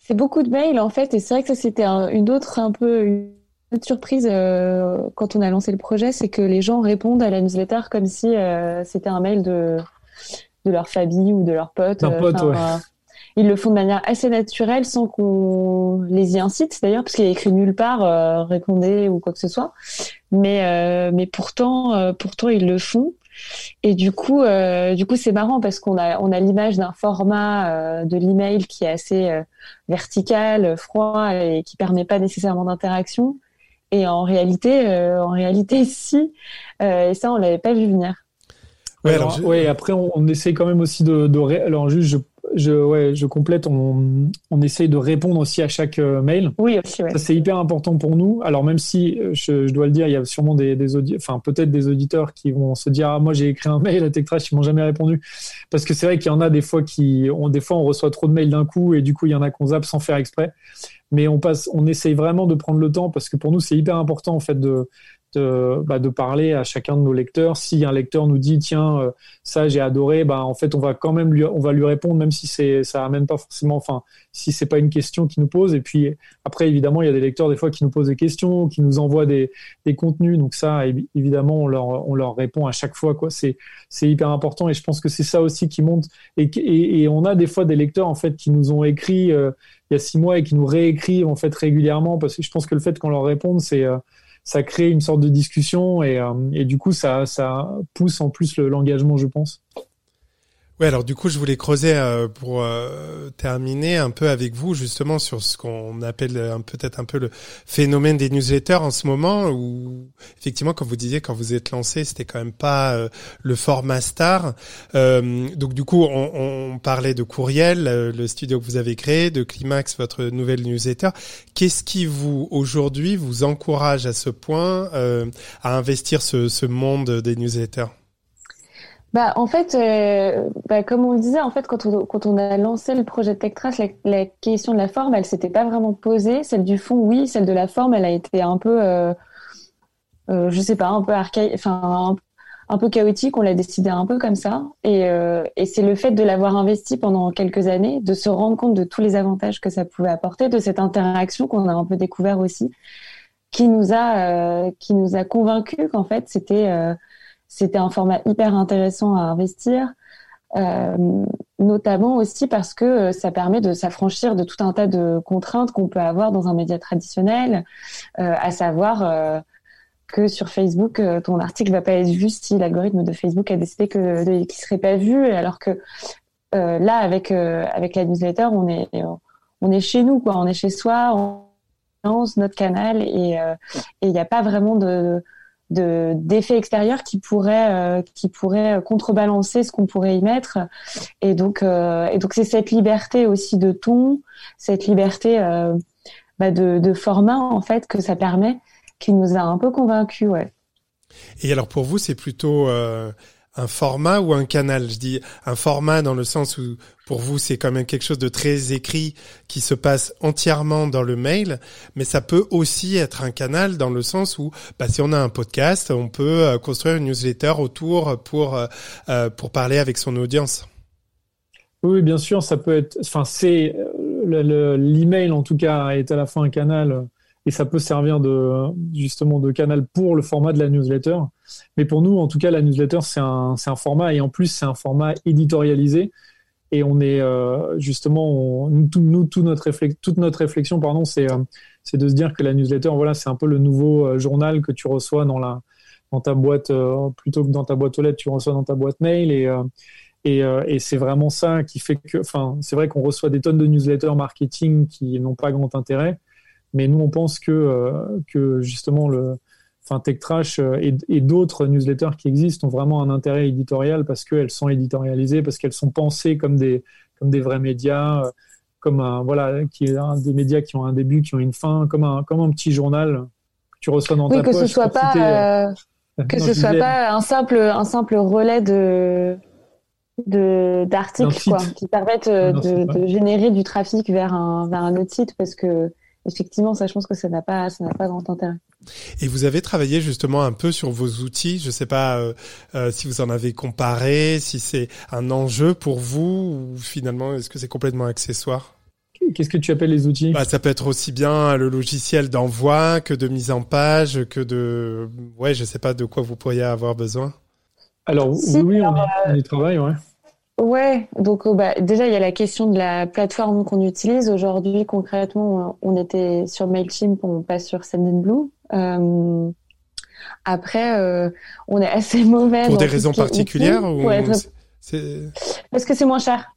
C'est beaucoup de mails en fait, et c'est vrai que ça c'était une autre un peu une autre surprise euh, quand on a lancé le projet, c'est que les gens répondent à la newsletter comme si euh, c'était un mail de de leur famille ou de leurs potes. Euh, ils le font de manière assez naturelle sans qu'on les y incite d'ailleurs parce qu'il est écrit nulle part euh, répondez ou quoi que ce soit. Mais euh, mais pourtant euh, pourtant ils le font. Et du coup du coup c'est marrant parce qu'on a on a l'image d'un format de l'email qui est assez vertical froid et qui permet pas nécessairement d'interaction. Et en réalité en réalité si. Et ça on l'avait pas vu venir Ouais, alors, ouais, après on, on, essaye quand même aussi de, de ré... alors juste je, je ouais, je complète on, on essaye de répondre aussi à chaque euh, mail. Oui, aussi ouais. Ça c'est hyper important pour nous. Alors même si euh, je, je dois le dire, il y a sûrement des des enfin peut-être des auditeurs qui vont se dire ah moi j'ai écrit un mail à TechTrash, ils m'ont jamais répondu parce que c'est vrai qu'il y en a des fois qui on des fois on reçoit trop de mails d'un coup et du coup il y en a qu'on zappe sans faire exprès mais on passe, on essaye vraiment de prendre le temps parce que pour nous c'est hyper important en fait de de, bah, de parler à chacun de nos lecteurs. Si un lecteur nous dit tiens euh, ça j'ai adoré, bah en fait on va quand même lui on va lui répondre même si c'est ça amène pas forcément enfin si c'est pas une question qui nous pose. Et puis après évidemment il y a des lecteurs des fois qui nous posent des questions, qui nous envoient des, des contenus. Donc ça évidemment on leur on leur répond à chaque fois quoi. C'est c'est hyper important et je pense que c'est ça aussi qui monte et, et, on a des fois des lecteurs en fait qui nous ont écrit euh, il y a six mois et qui nous réécrivent en fait régulièrement parce que je pense que le fait qu'on leur réponde c'est euh, ça crée une sorte de discussion et, euh, et du coup ça, ça pousse en plus l'engagement, je pense. Oui, alors du coup, je voulais creuser euh, pour euh, terminer un peu avec vous justement sur ce qu'on appelle peut-être un peu le phénomène des newsletters en ce moment, où effectivement, comme vous disiez, quand vous êtes lancé, c'était quand même pas euh, le format star. donc du coup, on, on parlait de Courriel, le studio que vous avez créé, de Climax, votre nouvelle newsletter. Qu'est-ce qui vous aujourd'hui vous encourage à ce point à investir ce, ce monde des newsletters? Bah, en fait, euh, bah, comme on le disait, en fait, quand on, quand on a lancé le projet TechTrace, la, question de la forme, elle s'était pas vraiment posée. Celle du fond, oui. Celle de la forme, elle a été un peu, euh, euh, je sais pas, un peu archaïque, enfin, un, peu chaotique. On l'a décidé un peu comme ça. Et, euh, et c'est le fait de l'avoir investi pendant quelques années, de se rendre compte de tous les avantages que ça pouvait apporter, de cette interaction qu'on a un peu découvert aussi, qui nous a, euh, qui nous a convaincus qu'en fait, c'était c'était un format hyper intéressant à investir, euh, notamment aussi parce que euh, ça permet de s'affranchir de tout un tas de contraintes qu'on peut avoir dans un média traditionnel, euh, à savoir que sur Facebook, ton article va pas être vu si l'algorithme de Facebook a décidé que qu'il serait pas vu, alors que là, avec avec la newsletter, on est on est chez nous, quoi, on est chez soi, on lance notre canal et il n'y a pas vraiment de d'effets extérieurs qui pourraient euh, qui pourraient contrebalancer ce qu'on pourrait y mettre. Et donc euh, et donc c'est cette liberté aussi de ton cette liberté euh, bah de, format en fait que ça permet qui nous a un peu convaincus ouais. Et alors pour vous c'est plutôt un format ou un canal? Je dis un format dans le sens où pour vous c'est quand même quelque chose de très écrit qui se passe entièrement dans le mail, mais ça peut aussi être un canal dans le sens où bah, si on a un podcast, on peut euh, construire une newsletter autour pour euh, euh, pour parler avec son audience. Oui, bien sûr, ça peut être. Enfin, c'est l'email en tout cas est à la fois un canal et ça peut servir de justement de canal pour le format de la newsletter. Mais pour nous, en tout cas, la newsletter c'est un un format. Et en plus c'est un format éditorialisé. Et on est euh, justement nous, nous tout notre toute notre réflexion pardon c'est euh, de se dire que la newsletter voilà c'est un peu le nouveau euh, journal que tu reçois dans la dans ta boîte plutôt que dans ta boîte aux lettres tu reçois dans ta boîte mail. Et et, et c'est vraiment ça qui fait que enfin c'est vrai qu'on reçoit des tonnes de newsletters marketing qui n'ont pas grand intérêt mais nous, on pense que, euh, que justement, le, enfin, Tech Trash euh, et, et d'autres newsletters qui existent ont vraiment un intérêt éditorial parce qu'elles sont éditorialisées, parce qu'elles sont pensées comme des, comme des vrais médias, euh, comme un, voilà, qui est un des médias qui ont un début, qui ont une fin, comme un, comme un petit journal que tu reçois dans oui, ta que poche. Ce soit pas, que ce soit pas un simple, un simple relais de, de d'articles quoi qui permettent de, de, générer du trafic vers un vers un autre site parce que effectivement, ça, je pense que ça n'a pas, ça n'a pas grand intérêt. Et vous avez travaillé justement un peu sur vos outils. Je ne sais pas euh, euh, si vous en avez comparé, si c'est un enjeu pour vous ou finalement est-ce que c'est complètement accessoire? Qu'est-ce que tu appelles les outils? Bah, Ça peut être aussi bien le logiciel d'envoi que de mise en page, que de... Ouais, je sais pas de quoi vous pourriez avoir besoin. Alors oui, on, y, on y travaille, ouais. Ouais, donc euh, bah, déjà il y a la question de la plateforme qu'on utilise aujourd'hui. Concrètement, on était sur Mailchimp, on passe sur Sendinblue. Euh, après, euh, on est assez mauvais. Pour des raisons particulières ou Parce que c'est moins cher.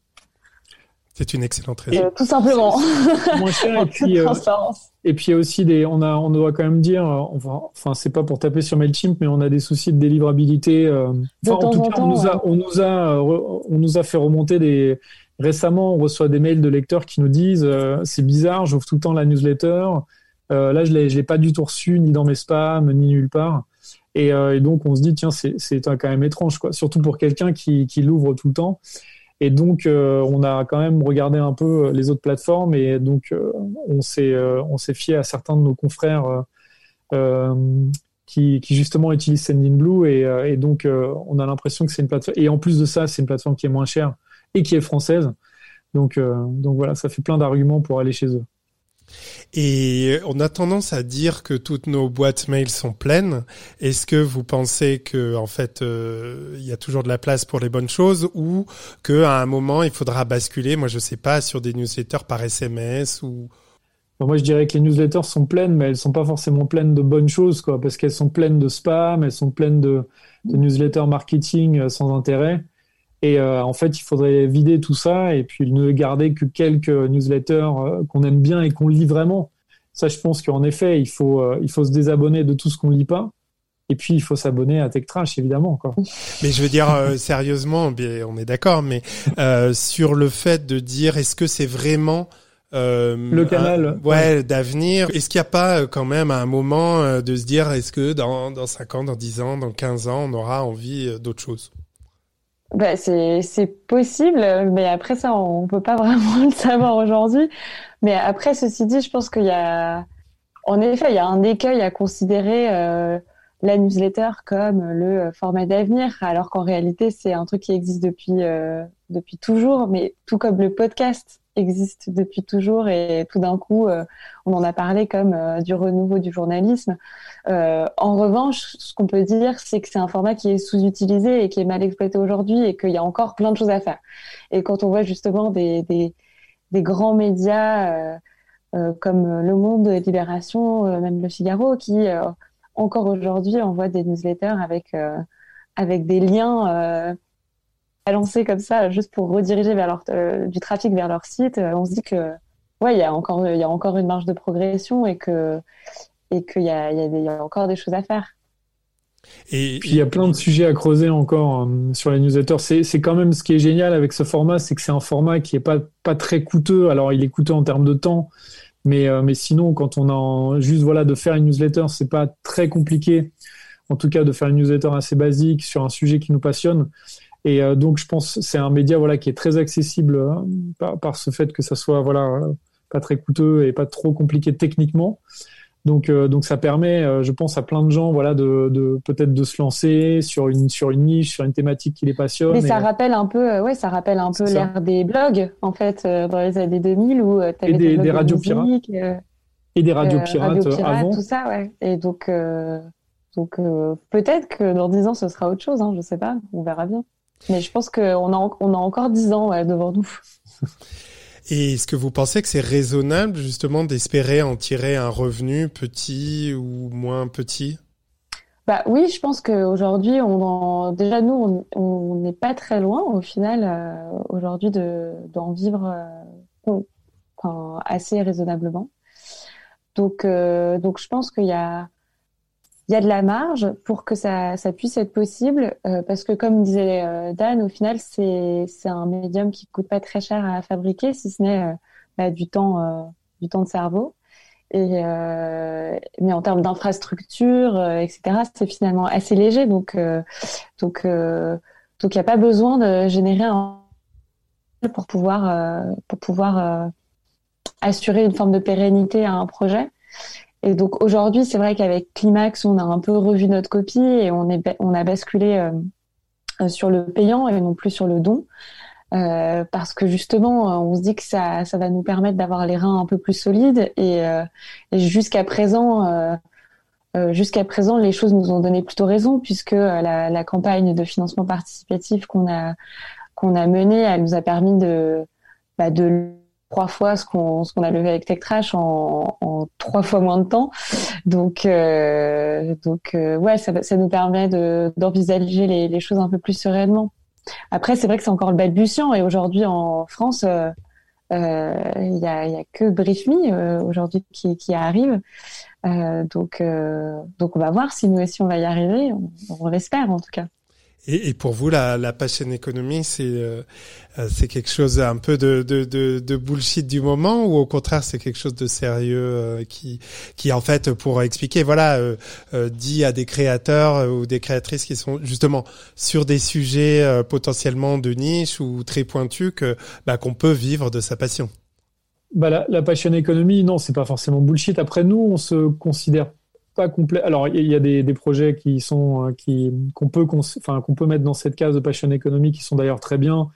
C'est une excellente raison. tout simplement. Moins cher et puis, euh, et puis il y a aussi des, on a, on doit quand même dire, enfin, enfin c'est pas pour taper sur Mailchimp, mais on a des soucis de délivrabilité. Euh, enfin, en tout cas, on nous a, on nous a, on nous a fait remonter des. Récemment, on reçoit des mails de lecteurs qui nous disent, euh, c'est bizarre, j'ouvre tout le temps la newsletter. Euh, là, je l'ai, je l'ai pas du tout reçu ni dans mes spams ni nulle part. Et, et donc, on se dit, tiens, c'est, c'est quand même étrange, quoi. Surtout pour quelqu'un qui, qui l'ouvre tout le temps. Et donc, euh, on a quand même regardé un peu euh, les autres plateformes et donc euh, on s'est on s'est fié à certains de nos confrères qui, qui, justement utilisent Sendinblue et, et donc on a l'impression que c'est une plateforme et en plus de ça, c'est une plateforme qui est moins chère et qui est française. Donc donc voilà, ça fait plein d'arguments pour aller chez eux. Et on a tendance à dire que toutes nos boîtes mail sont pleines. Est-ce que vous pensez que en fait euh, il y a toujours de la place pour les bonnes choses ou que à un moment il faudra basculer, moi je sais pas, sur des newsletters par SMS ou moi, je dirais que les newsletters sont pleines, mais elles sont pas forcément pleines de bonnes choses, quoi, parce qu'elles sont pleines de spam, elles sont pleines de, newsletters marketing euh, sans intérêt. Et en fait, il faudrait vider tout ça et puis ne garder que quelques newsletters qu'on aime bien et qu'on lit vraiment. Ça, je pense qu'en effet, il faut, il faut se désabonner de tout ce qu'on lit pas et puis, il faut s'abonner à TechTrash, évidemment. Encore. Mais je veux dire, euh, sérieusement, on est d'accord, mais euh, sur le fait de dire, est-ce que c'est vraiment... Euh, le canal ouais, d'avenir? Est-ce qu'il n'y a pas euh, quand même un moment euh, de se dire est-ce que dans dans 5 ans dans 10 ans dans 15 ans on aura envie d'autre chose? Bah, c'est possible mais après ça on peut pas vraiment le savoir aujourd'hui. Mais après ceci dit je pense qu'il y a en effet il y a un écueil à considérer la newsletter comme le format d'avenir, alors qu'en réalité c'est un truc qui existe depuis euh, depuis toujours, mais tout comme le podcast existe depuis toujours et tout d'un coup euh, on en a parlé comme euh, du renouveau du journalisme. en revanche, ce qu'on peut dire, c'est que c'est un format qui est sous-utilisé et qui est mal exploité aujourd'hui et qu'il y a encore plein de choses à faire. Et quand on voit justement des des, des grands médias comme Le Monde, Libération, même Le Figaro, qui encore aujourd'hui, on voit des newsletters avec, euh, avec des liens euh, balancés comme ça, juste pour rediriger vers leur, euh, du trafic vers leur site. on se dit que, ouais, il y a encore, il y a encore une marge de progression et que, et qu'il y a, y, y a encore des choses à faire. Et puis il y a plein de sujets à creuser encore sur les newsletters. C'est, c'est quand même ce qui est génial avec ce format, c'est que c'est un format qui est pas pas très coûteux. Alors il est coûteux en termes de temps, mais, euh, mais sinon, quand on a juste voilà de faire une newsletter, c'est pas très compliqué. En tout cas, de faire une newsletter assez basique sur un sujet qui nous passionne. Et euh, donc, je pense c'est un média voilà qui est très accessible hein, par, par, ce fait que ça soit voilà pas très coûteux et pas trop compliqué techniquement. Donc, euh, donc ça permet, euh, je pense, à plein de gens, voilà, de, de peut-être de se lancer sur une sur une niche, sur une thématique qui les passionne. Mais ça rappelle un peu, euh, ouais, ça rappelle un peu l'ère des blogs, en fait, dans les années 2000 où tu avais des, des, radios pirates et des radios pirates, avant. Tout ça, ouais. Et donc, donc peut-être que dans 10 ans ce sera autre chose, hein, je sais pas, on verra bien. Mais je pense qu'on a on a encore 10 ans ouais, devant nous. Et est-ce que vous pensez que c'est raisonnable justement d'espérer en tirer un revenu petit ou moins petit? Bah oui, je pense qu'aujourd'hui, on déjà nous, on n'est pas très loin au final euh, aujourd'hui de d'en vivre euh, enfin, assez raisonnablement. Donc euh, donc je pense qu'il y a il y a de la marge pour que ça, ça puisse être possible, euh, parce que comme disait euh, Dan, au final, c'est un médium qui coûte pas très cher à fabriquer, si ce n'est euh, bah, du temps du temps de cerveau. Et mais en termes d'infrastructure, etc., c'est finalement assez léger, donc donc donc il n'y a pas besoin de générer un pour pouvoir pour pouvoir assurer une forme de pérennité à un projet. Et donc aujourd'hui, c'est vrai qu'avec Climax, on a un peu revu notre copie et on, est, on a basculé euh, euh, sur le payant et non plus sur le don. Euh, parce que justement, euh, on se dit que ça, ça va nous permettre d'avoir les reins un peu plus solides et, et jusqu'à présent, euh, jusqu'à présent, les choses nous ont donné plutôt raison puisque la, la campagne de financement participatif qu'on a qu'on a menée, elle nous a permis de bah, de trois fois ce qu'on ce qu'on a levé avec TechTrash en, en trois fois moins de temps. Donc euh, donc euh, ouais, ça, ça nous permet de d'envisager les, les choses un peu plus sereinement. Après, c'est vrai que c'est encore le balbutiant et aujourd'hui en France, euh, euh, il y, a, y a que BriefMe aujourd'hui qui, qui arrive. donc donc on va voir si nous aussi on va y arriver. On l'espère en tout cas. Et, et, pour vous, la, la passion économie, c'est euh, euh, c'est quelque chose un peu de, de, de, de, bullshit du moment, ou au contraire, c'est quelque chose de sérieux euh, qui qui en fait, pour expliquer, voilà, dit à des créateurs ou des créatrices qui sont justement sur des sujets potentiellement de niche ou très pointus que bah, qu'on peut vivre de sa passion. Bah la, la passion économie, non, c'est pas forcément bullshit. Après, nous, on se considère pas complet. Alors, il y a des, des, projets qui sont euh, qui qu'on peut enfin qu'on peut mettre dans cette case de passion économique qui sont d'ailleurs très bien.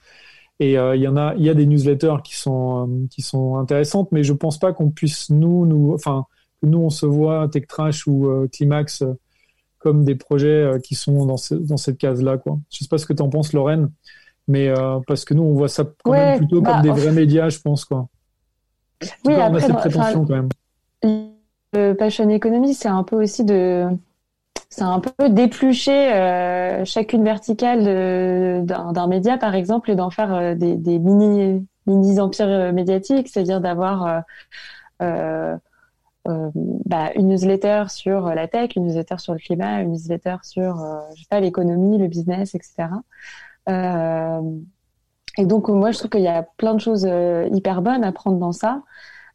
Et euh, il y en a, il y a des newsletters qui sont euh, qui sont intéressantes, mais je pense pas qu'on puisse nous nous, enfin que nous on se voit Tech Trash ou Climax comme des projets qui sont dans dans cette case là quoi. Je sais pas ce que tu en penses Lorraine, mais parce que nous on voit ça quand même plutôt comme bah, des vrais médias, je pense quoi. Oui, après, on a cette prétention quand même le passion economy, c'est un peu aussi de d'éplucher euh, chacune verticale d'un média, par exemple, et d'en faire euh, des, mini mini empires médiatiques, c'est-à-dire d'avoir euh, bah, une newsletter sur la tech, une newsletter sur le climat, une newsletter sur l'économie, le business, etc. et donc moi je trouve qu'il y a plein de choses hyper bonnes à prendre dans ça.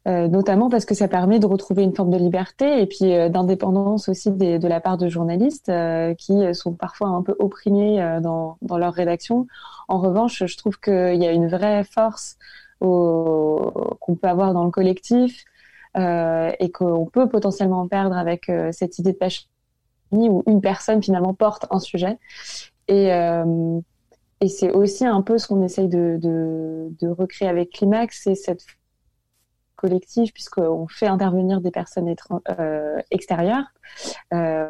Euh, notamment parce que ça permet de retrouver une forme de liberté et puis euh, d'indépendance aussi des, de la part de journalistes euh, qui sont parfois un peu opprimés dans, dans leur rédaction. En revanche, je trouve qu'il y a une vraie force qu'on peut avoir dans le collectif et qu'on peut potentiellement perdre avec cette idée de page où une personne finalement porte un sujet. Et, et c'est aussi un peu ce qu'on essaye de, de, de recréer avec Climax, c'est cette collectif puisqu'on fait intervenir des personnes euh, extérieures, euh,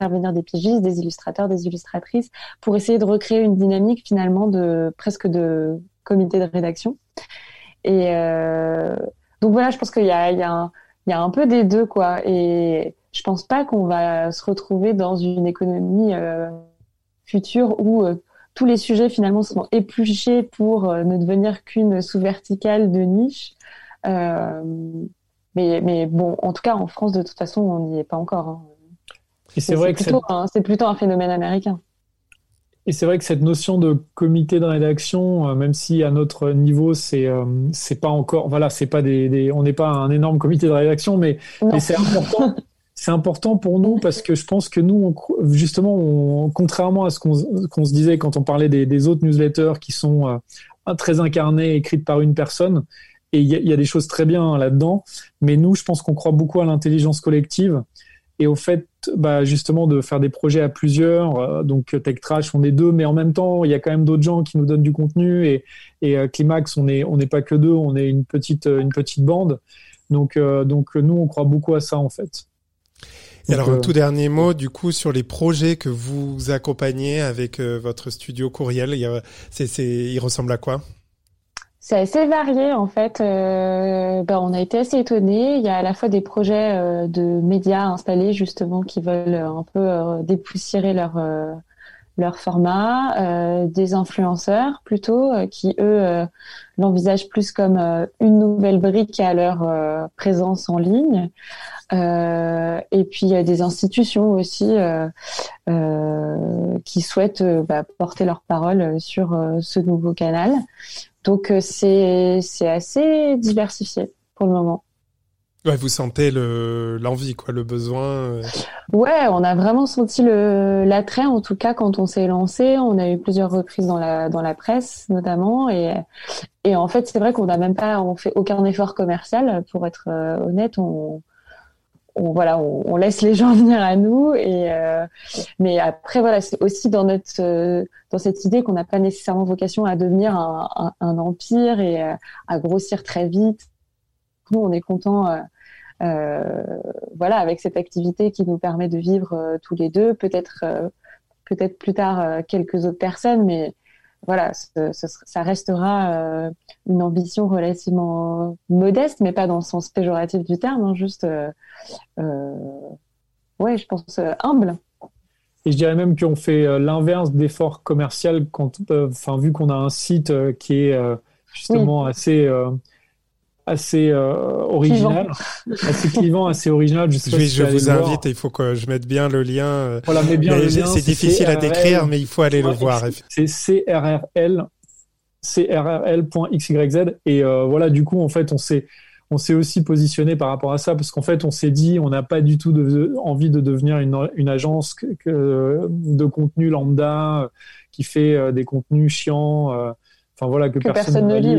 intervenir des pigistes, des illustrateurs, des illustratrices, pour essayer de recréer une dynamique finalement de presque de comité de rédaction. Et euh, donc voilà, je pense qu'il y a, un, peu des deux quoi. Et je pense pas qu'on va se retrouver dans une économie future où tous les sujets finalement seront épluchés pour ne devenir qu'une sous-verticale de niche. Euh, mais, mais bon, en tout cas, en France, de toute façon, on n'y est pas encore. Hein. Et c'est vrai que c'est plutôt un phénomène américain. Et c'est vrai que cette notion de comité de rédaction, euh, même si à notre niveau c'est euh, c'est pas encore, voilà, c'est pas des, on n'est pas un énorme comité de rédaction, mais, mais c'est important. c'est important pour nous parce que je pense que nous, justement, on, contrairement à ce qu'on se disait quand on parlait des, des autres newsletters qui sont très incarnées, écrites par une personne, et il y, a des choses très bien là-dedans. Mais nous, je pense qu'on croit beaucoup à l'intelligence collective et au fait, bah, justement, de faire des projets à plusieurs. Euh, donc Tech Trash, on est deux, mais en même temps, il y a quand même d'autres gens qui nous donnent du contenu. Et, et euh, Climax, on n'est on pas que deux, on est une petite une petite bande. Donc euh, donc nous, on croit beaucoup à ça en fait. Et alors un tout dernier mot du coup sur les projets que vous accompagnez avec votre studio Courriel. Il, c'est, c'est, il ressemble à quoi? C'est assez varié en fait. Euh, ben, on a été assez étonnés. Il y a à la fois des projets euh, de médias installés justement qui veulent un peu euh, dépoussiérer leur leur format, des influenceurs plutôt qui eux l'envisagent plus comme une nouvelle brique à leur présence en ligne. et puis il y a des institutions aussi qui souhaitent bah, porter leur parole sur ce nouveau canal. Donc euh, c'est c'est assez diversifié pour le moment. Ouais, vous sentez le l'envie quoi, le besoin. Euh. Ouais, on a vraiment senti le l'attrait en tout cas quand on s'est lancé. On a eu plusieurs reprises dans la dans la presse notamment et et en fait c'est vrai qu'on n'a même pas on fait aucun effort commercial pour être euh, honnête. On on, voilà, on, laisse les gens venir à nous. Et euh, mais après, voilà, c'est aussi dans notre euh, dans cette idée qu'on n'a pas nécessairement vocation à devenir un, un, empire et euh, à grossir très vite. Nous, on est content. Euh, voilà, avec cette activité qui nous permet de vivre tous les deux, peut-être peut-être plus tard quelques autres personnes, mais voilà, ça restera euh, une ambition relativement modeste, mais pas dans le sens péjoratif du terme, hein, juste, euh, euh, ouais, je pense humble. Et je dirais même qu'on fait l'inverse d'effort commercial quand, enfin, vu qu'on a un site qui est justement assez assez euh, original, assez clivant, assez original. Je, sais je vous invite, il faut que je mette bien le lien. Euh, voilà, mais bien le lien. C'est difficile à décrire, mais il faut aller le voir. C'est CRRL, crrl.xyz. Et euh, voilà, du coup, en fait, on s'est on s'est aussi positionné par rapport à ça parce qu'en fait, on s'est dit, on n'a pas du tout de, envie de devenir une, une agence que, de contenu lambda qui fait des contenus chiants. Enfin voilà que, personne, ne lit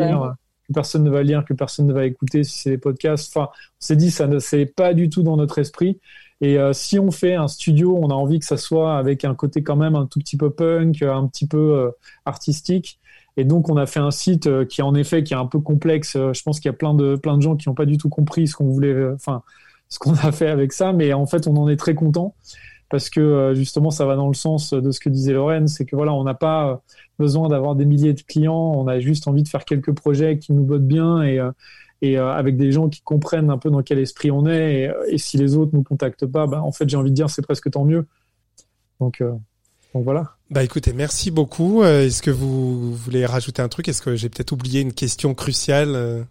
que personne ne va lire, que personne ne va écouter si c'est des podcasts. Enfin, on s'est dit ça ne c'est pas du tout dans notre esprit. Et euh, si on fait un studio, on a envie que ça soit avec un côté quand même un tout petit peu punk, un petit peu euh, artistique. Et donc on a fait un site euh, qui en effet qui est un peu complexe. je pense qu'il y a plein de plein de gens qui n'ont pas du tout compris ce qu'on voulait, enfin ce qu'on a fait avec ça. Mais en fait, on en est très content parce que justement ça va dans le sens de ce que disait Lorraine, c'est que voilà, on n'a pas besoin d'avoir des milliers de clients, on a juste envie de faire quelques projets qui nous bottent bien et, euh, euh, avec des gens qui comprennent un peu dans quel esprit on est. Et, euh, si les autres nous contactent pas, ben, en fait, j'ai envie de dire c'est presque tant mieux Donc, donc voilà. Bah écoutez, merci beaucoup. Est-ce que vous voulez rajouter un truc? Est-ce que j'ai peut-être oublié une question cruciale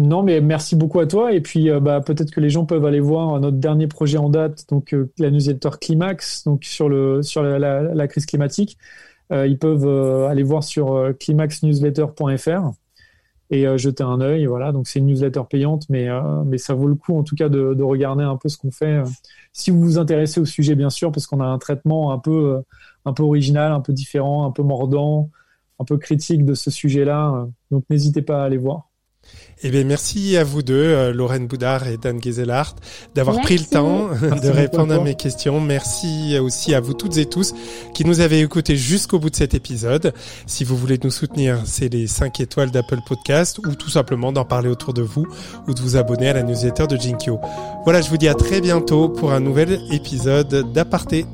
non, mais merci beaucoup à toi. Et puis, bah, peut-être que les gens peuvent aller voir notre dernier projet en date, donc la newsletter Climax, donc sur le sur la, crise climatique. ils peuvent aller voir sur climaxnewsletter.fr et euh, jeter un œil. Voilà, donc c'est une newsletter payante, mais euh, mais ça vaut le coup en tout cas de, de regarder un peu ce qu'on fait. Euh, si vous vous intéressez au sujet, bien sûr, parce qu'on a un traitement un peu un peu original, un peu différent, un peu mordant, un peu critique de ce sujet-là. Donc n'hésitez pas à aller voir. Eh bien, merci à vous deux, euh, Lorraine Boudard et Dan Geselhardt, d'avoir pris le temps de répondre à mes questions. Merci aussi à vous toutes et tous qui nous avez écoutés jusqu'au bout de cet épisode. Si vous voulez nous soutenir, c'est les 5 étoiles d'Apple Podcast ou tout simplement d'en parler autour de vous ou de vous abonner à la newsletter de Jinkyo. Voilà, je vous dis à très bientôt pour un nouvel épisode d'Aparté.